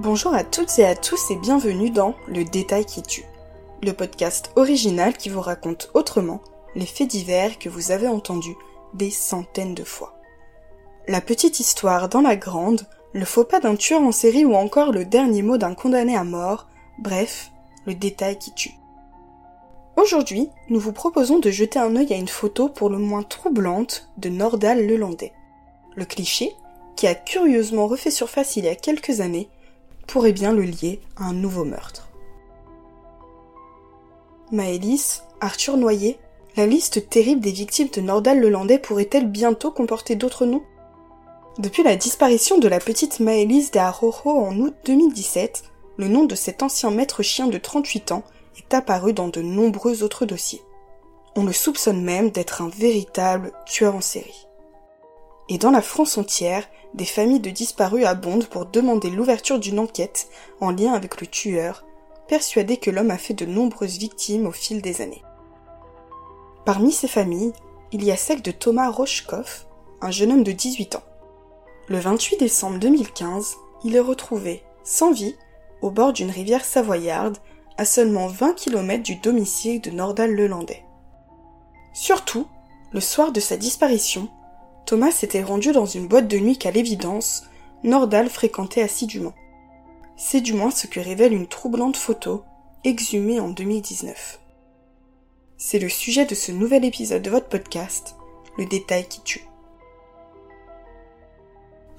Bonjour à toutes et à tous et bienvenue dans Le Détail qui tue, le podcast original qui vous raconte autrement les faits divers que vous avez entendus des centaines de fois. La petite histoire dans la grande, le faux pas d'un tueur en série ou encore le dernier mot d'un condamné à mort, bref, le détail qui tue. Aujourd'hui, nous vous proposons de jeter un œil à une photo pour le moins troublante de Nordal Lelandais. Le cliché, qui a curieusement refait surface il y a quelques années, pourrait bien le lier à un nouveau meurtre. Maëlys, Arthur Noyer, la liste terrible des victimes de Nordal Lelandais pourrait-elle bientôt comporter d'autres noms? Depuis la disparition de la petite Maëlys de en août 2017, le nom de cet ancien maître chien de 38 ans est apparu dans de nombreux autres dossiers. On le soupçonne même d'être un véritable tueur en série. Et dans la France entière, des familles de disparus abondent pour demander l'ouverture d'une enquête en lien avec le tueur, persuadé que l'homme a fait de nombreuses victimes au fil des années. Parmi ces familles, il y a celle de Thomas Rochkoff, un jeune homme de 18 ans. Le 28 décembre 2015, il est retrouvé, sans vie, au bord d'une rivière savoyarde, à seulement 20 km du domicile de Nordal Lelandais. Surtout, le soir de sa disparition, Thomas s'était rendu dans une boîte de nuit qu'à l'évidence, Nordal fréquentait assidûment. C'est du moins ce que révèle une troublante photo, exhumée en 2019. C'est le sujet de ce nouvel épisode de votre podcast, Le détail qui tue.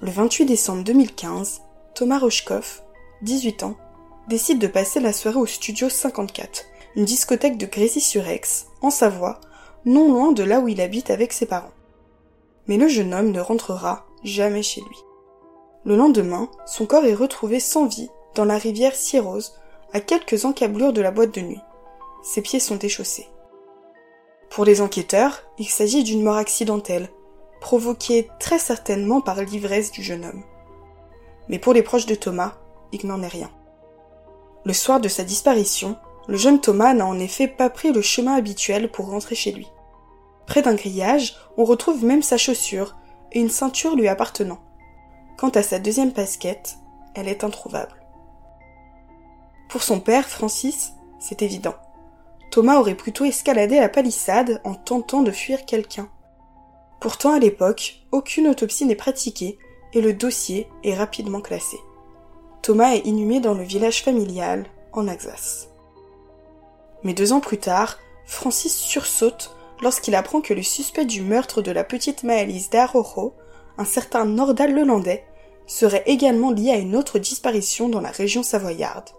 Le 28 décembre 2015, Thomas Rochkoff, 18 ans, décide de passer la soirée au Studio 54, une discothèque de Grésy-sur-Aix, en Savoie, non loin de là où il habite avec ses parents mais le jeune homme ne rentrera jamais chez lui. Le lendemain, son corps est retrouvé sans vie dans la rivière Sierrose, à quelques encablures de la boîte de nuit. Ses pieds sont déchaussés. Pour les enquêteurs, il s'agit d'une mort accidentelle, provoquée très certainement par l'ivresse du jeune homme. Mais pour les proches de Thomas, il n'en est rien. Le soir de sa disparition, le jeune Thomas n'a en effet pas pris le chemin habituel pour rentrer chez lui. Près d'un grillage, on retrouve même sa chaussure et une ceinture lui appartenant. Quant à sa deuxième casquette, elle est introuvable. Pour son père, Francis, c'est évident. Thomas aurait plutôt escaladé la palissade en tentant de fuir quelqu'un. Pourtant, à l'époque, aucune autopsie n'est pratiquée et le dossier est rapidement classé. Thomas est inhumé dans le village familial, en Alsace. Mais deux ans plus tard, Francis sursaute lorsqu'il apprend que le suspect du meurtre de la petite Maëlys d'Arojo, un certain Nordal Lelandais, serait également lié à une autre disparition dans la région savoyarde,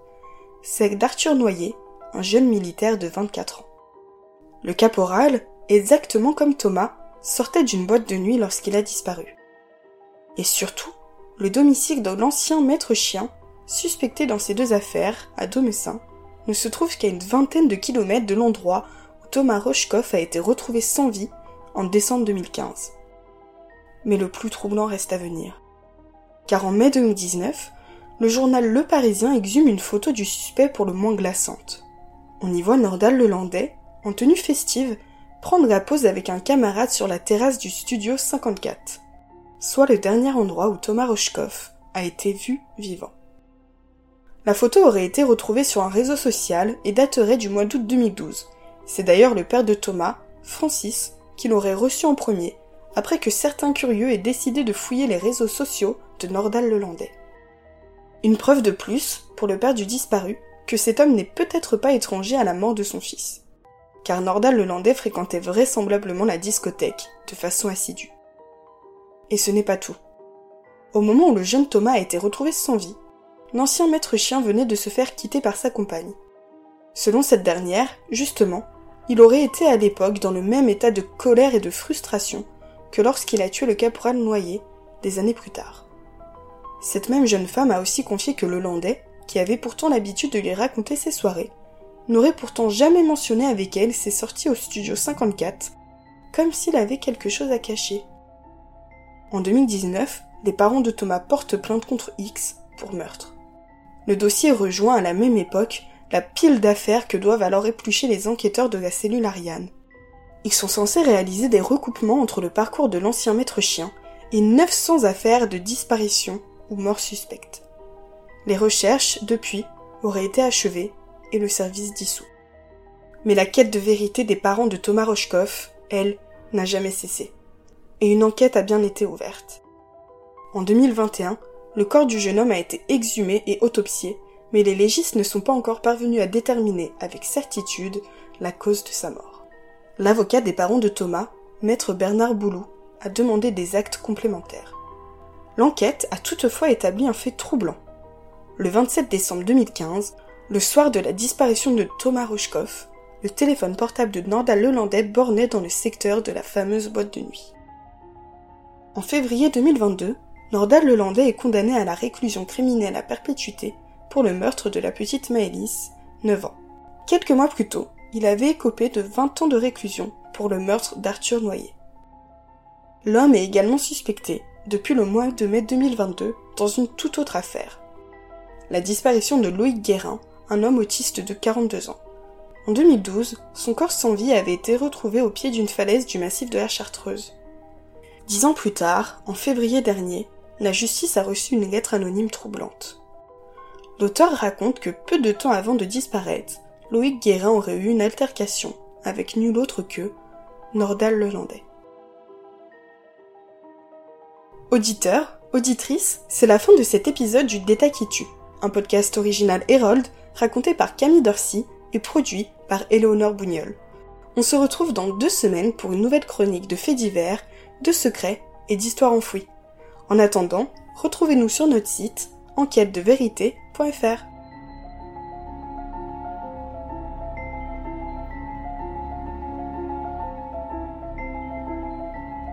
celle d'Arthur Noyer, un jeune militaire de 24 ans. Le caporal, exactement comme Thomas, sortait d'une boîte de nuit lorsqu'il a disparu. Et surtout, le domicile de l'ancien maître chien, suspecté dans ces deux affaires, à Domessin, ne se trouve qu'à une vingtaine de kilomètres de l'endroit Thomas Rochkoff a été retrouvé sans vie en décembre 2015. Mais le plus troublant reste à venir. Car en mai 2019, le journal Le Parisien exhume une photo du suspect pour le moins glaçante. On y voit Nordal Lelandais, en tenue festive, prendre la pose avec un camarade sur la terrasse du studio 54, soit le dernier endroit où Thomas Rochkoff a été vu vivant. La photo aurait été retrouvée sur un réseau social et daterait du mois d'août 2012, c'est d'ailleurs le père de Thomas, Francis, qui l'aurait reçu en premier, après que certains curieux aient décidé de fouiller les réseaux sociaux de Nordal Lelandais. Une preuve de plus, pour le père du disparu, que cet homme n'est peut-être pas étranger à la mort de son fils. Car Nordal Lelandais fréquentait vraisemblablement la discothèque, de façon assidue. Et ce n'est pas tout. Au moment où le jeune Thomas a été retrouvé sans vie, l'ancien maître chien venait de se faire quitter par sa compagne. Selon cette dernière, justement, il aurait été à l'époque dans le même état de colère et de frustration que lorsqu'il a tué le caporal Noyer des années plus tard. Cette même jeune femme a aussi confié que le Landais, qui avait pourtant l'habitude de lui raconter ses soirées, n'aurait pourtant jamais mentionné avec elle ses sorties au studio 54, comme s'il avait quelque chose à cacher. En 2019, les parents de Thomas portent plainte contre X pour meurtre. Le dossier rejoint à la même époque la pile d'affaires que doivent alors éplucher les enquêteurs de la cellule Ariane. Ils sont censés réaliser des recoupements entre le parcours de l'ancien maître chien et 900 affaires de disparition ou mort suspecte. Les recherches, depuis, auraient été achevées et le service dissous. Mais la quête de vérité des parents de Thomas Rochkoff, elle, n'a jamais cessé. Et une enquête a bien été ouverte. En 2021, le corps du jeune homme a été exhumé et autopsié, mais les légistes ne sont pas encore parvenus à déterminer avec certitude la cause de sa mort. L'avocat des parents de Thomas, maître Bernard Boulou, a demandé des actes complémentaires. L'enquête a toutefois établi un fait troublant. Le 27 décembre 2015, le soir de la disparition de Thomas Rochkoff, le téléphone portable de Nordal Lelandais bornait dans le secteur de la fameuse boîte de nuit. En février 2022, Nordal Lelandais est condamné à la réclusion criminelle à perpétuité pour le meurtre de la petite Maëlys, 9 ans. Quelques mois plus tôt, il avait écopé de 20 ans de réclusion pour le meurtre d'Arthur Noyer. L'homme est également suspecté, depuis le mois de mai 2022, dans une toute autre affaire. La disparition de Loïc Guérin, un homme autiste de 42 ans. En 2012, son corps sans vie avait été retrouvé au pied d'une falaise du massif de la Chartreuse. Dix ans plus tard, en février dernier, la justice a reçu une lettre anonyme troublante. L'auteur raconte que peu de temps avant de disparaître, Loïc Guérin aurait eu une altercation avec nul autre que Nordal Lelandais. Auditeurs, auditrices, c'est la fin de cet épisode du Détail qui tue, un podcast original Hérold raconté par Camille Dorcy et produit par Éléonore Bougnol. On se retrouve dans deux semaines pour une nouvelle chronique de faits divers, de secrets et d'histoires enfouies. En attendant, retrouvez-nous sur notre site enquête-de-vérité.fr.